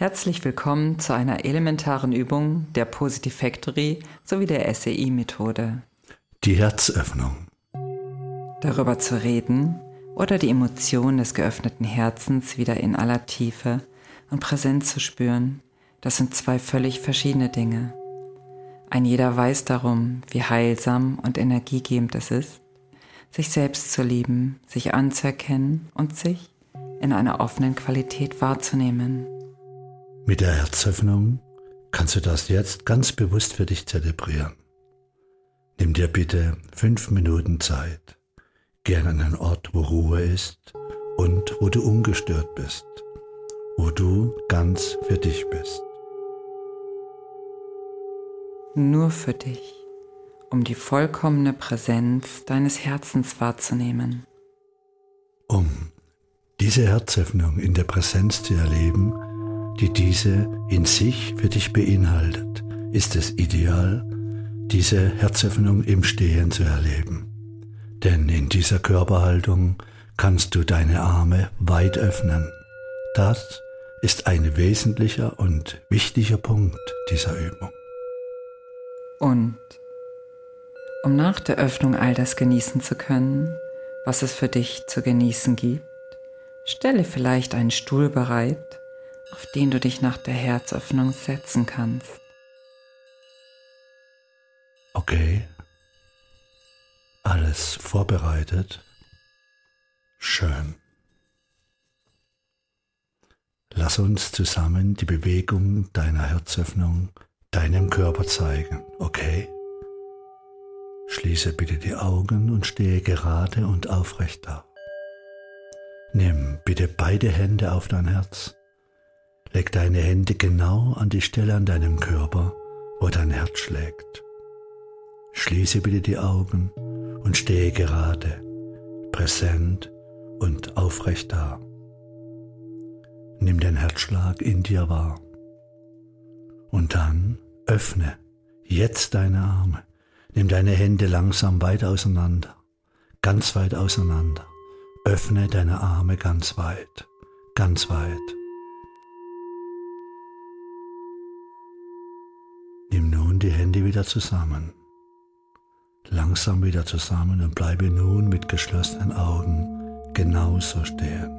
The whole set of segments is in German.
Herzlich willkommen zu einer elementaren Übung der Positive Factory sowie der SEI-Methode. Die Herzöffnung. Darüber zu reden oder die Emotion des geöffneten Herzens wieder in aller Tiefe und Präsenz zu spüren, das sind zwei völlig verschiedene Dinge. Ein jeder weiß darum, wie heilsam und energiegebend es ist, sich selbst zu lieben, sich anzuerkennen und sich in einer offenen Qualität wahrzunehmen. Mit der Herzöffnung kannst du das jetzt ganz bewusst für dich zelebrieren. Nimm dir bitte fünf Minuten Zeit. Geh an einen Ort, wo Ruhe ist und wo du ungestört bist, wo du ganz für dich bist. Nur für dich, um die vollkommene Präsenz deines Herzens wahrzunehmen. Um diese Herzöffnung in der Präsenz zu erleben, die diese in sich für dich beinhaltet, ist es ideal, diese Herzöffnung im Stehen zu erleben. Denn in dieser Körperhaltung kannst du deine Arme weit öffnen. Das ist ein wesentlicher und wichtiger Punkt dieser Übung. Und um nach der Öffnung all das genießen zu können, was es für dich zu genießen gibt, stelle vielleicht einen Stuhl bereit, auf den du dich nach der Herzöffnung setzen kannst. Okay. Alles vorbereitet. Schön. Lass uns zusammen die Bewegung deiner Herzöffnung deinem Körper zeigen, okay? Schließe bitte die Augen und stehe gerade und aufrecht da. Nimm bitte beide Hände auf dein Herz. Leg deine Hände genau an die Stelle an deinem Körper, wo dein Herz schlägt. Schließe bitte die Augen und stehe gerade, präsent und aufrecht da. Nimm den Herzschlag in dir wahr. Und dann öffne jetzt deine Arme. Nimm deine Hände langsam weit auseinander, ganz weit auseinander. Öffne deine Arme ganz weit, ganz weit. Die Hände wieder zusammen. Langsam wieder zusammen und bleibe nun mit geschlossenen Augen genauso stehen.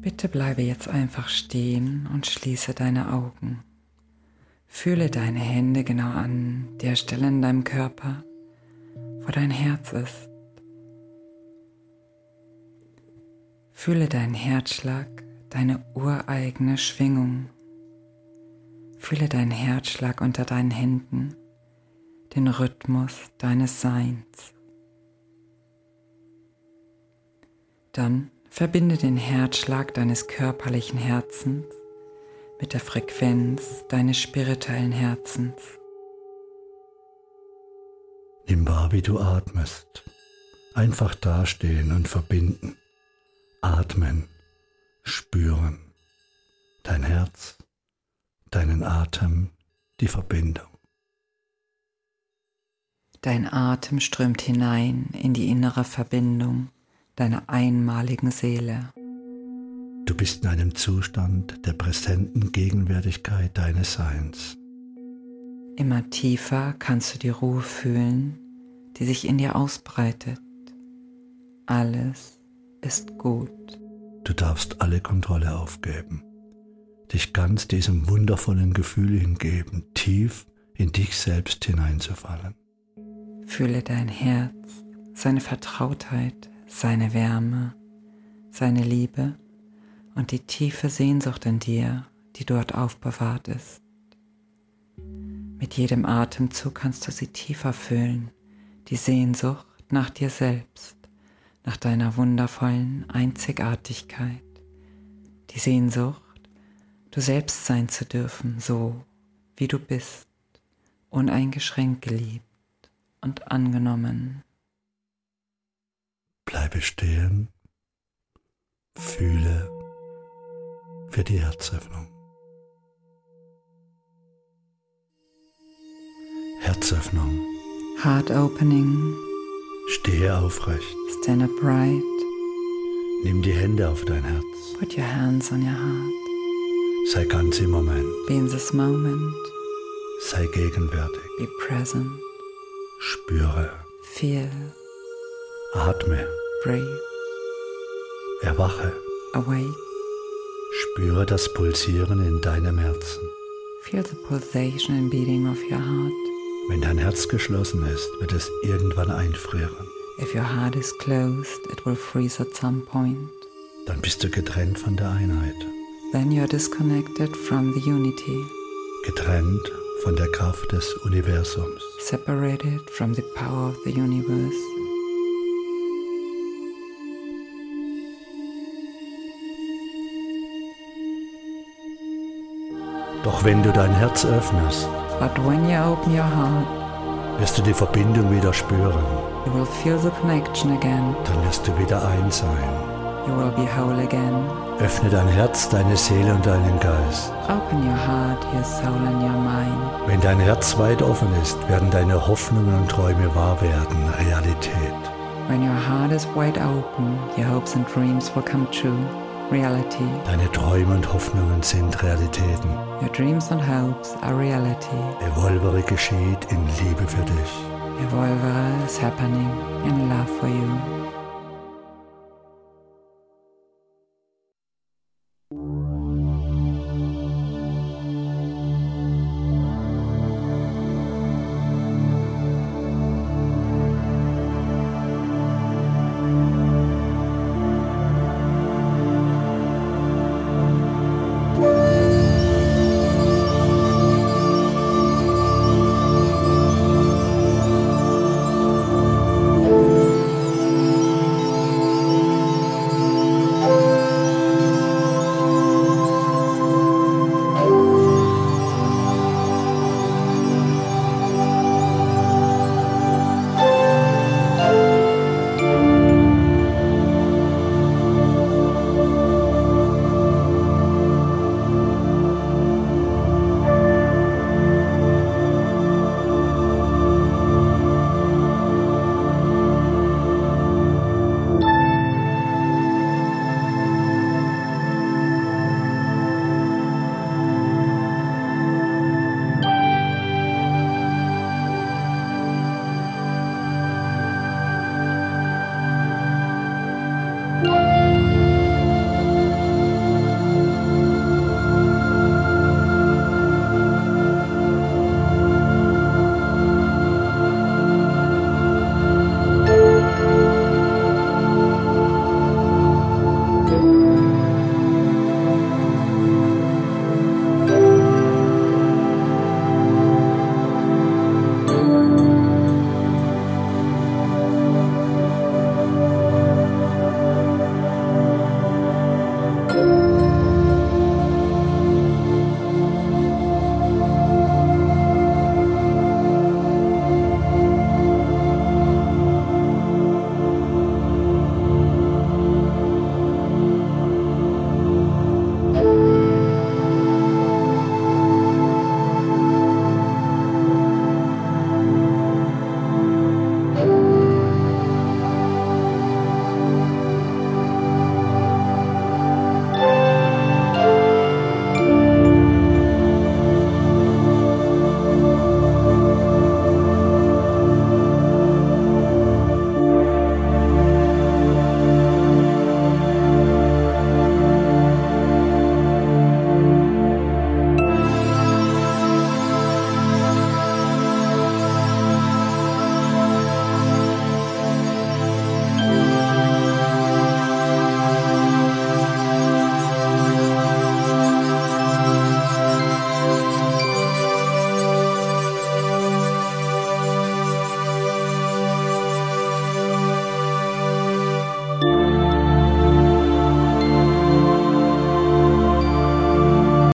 Bitte bleibe jetzt einfach stehen und schließe deine Augen. Fühle deine Hände genau an der Stelle in deinem Körper, wo dein Herz ist. Fühle deinen Herzschlag, deine ureigene Schwingung. Fühle deinen Herzschlag unter deinen Händen, den Rhythmus deines Seins. Dann Verbinde den Herzschlag deines körperlichen Herzens mit der Frequenz deines spirituellen Herzens. Nimm wahr, wie du atmest. Einfach dastehen und verbinden. Atmen, spüren. Dein Herz, deinen Atem, die Verbindung. Dein Atem strömt hinein in die innere Verbindung deiner einmaligen Seele. Du bist in einem Zustand der präsenten Gegenwärtigkeit deines Seins. Immer tiefer kannst du die Ruhe fühlen, die sich in dir ausbreitet. Alles ist gut. Du darfst alle Kontrolle aufgeben, dich ganz diesem wundervollen Gefühl hingeben, tief in dich selbst hineinzufallen. Fühle dein Herz, seine Vertrautheit, seine Wärme, seine Liebe und die tiefe Sehnsucht in dir, die dort aufbewahrt ist. Mit jedem Atemzug kannst du sie tiefer fühlen, die Sehnsucht nach dir selbst, nach deiner wundervollen Einzigartigkeit, die Sehnsucht, du selbst sein zu dürfen, so wie du bist, uneingeschränkt geliebt und angenommen. Bleibe stehen, fühle für die Herzöffnung. Herzöffnung. Heart opening. Stehe aufrecht. Stand upright. Nimm die Hände auf dein Herz. Put your hands on your heart. Sei ganz im Moment. Be in this moment. Sei gegenwärtig. Be present. Spüre. Feel. Atme. Breathe. Erwache. Awake. Spüre das Pulsieren in deinem Herzen. Feel the pulsation and beating of your heart. Wenn dein Herz geschlossen ist, wird es irgendwann einfrieren. If your heart is closed, it will freeze at some point. Dann bist du getrennt von der Einheit. Then you are disconnected from the unity, Getrennt von der Kraft des Universums. separated from the power of the universe. Doch wenn du dein Herz öffnest, But when you open your heart, wirst du die Verbindung wieder spüren. you will feel the connection again. Dann wirst du wieder eins sein. You will be whole again. Öffne dein Herz, deine Seele und deinen Geist. Open your heart, your soul, and your mind. Wenn dein Herz weit offen ist, werden deine Hoffnungen und Träume wahr werden, Realität. When your heart is wide open, your hopes and dreams will come true. Reality. Deine Träume und Hoffnungen sind Realitäten. Your dreams and hopes are reality. Evolvere geschieht in Liebe für dich. Evolver is happening in love for you.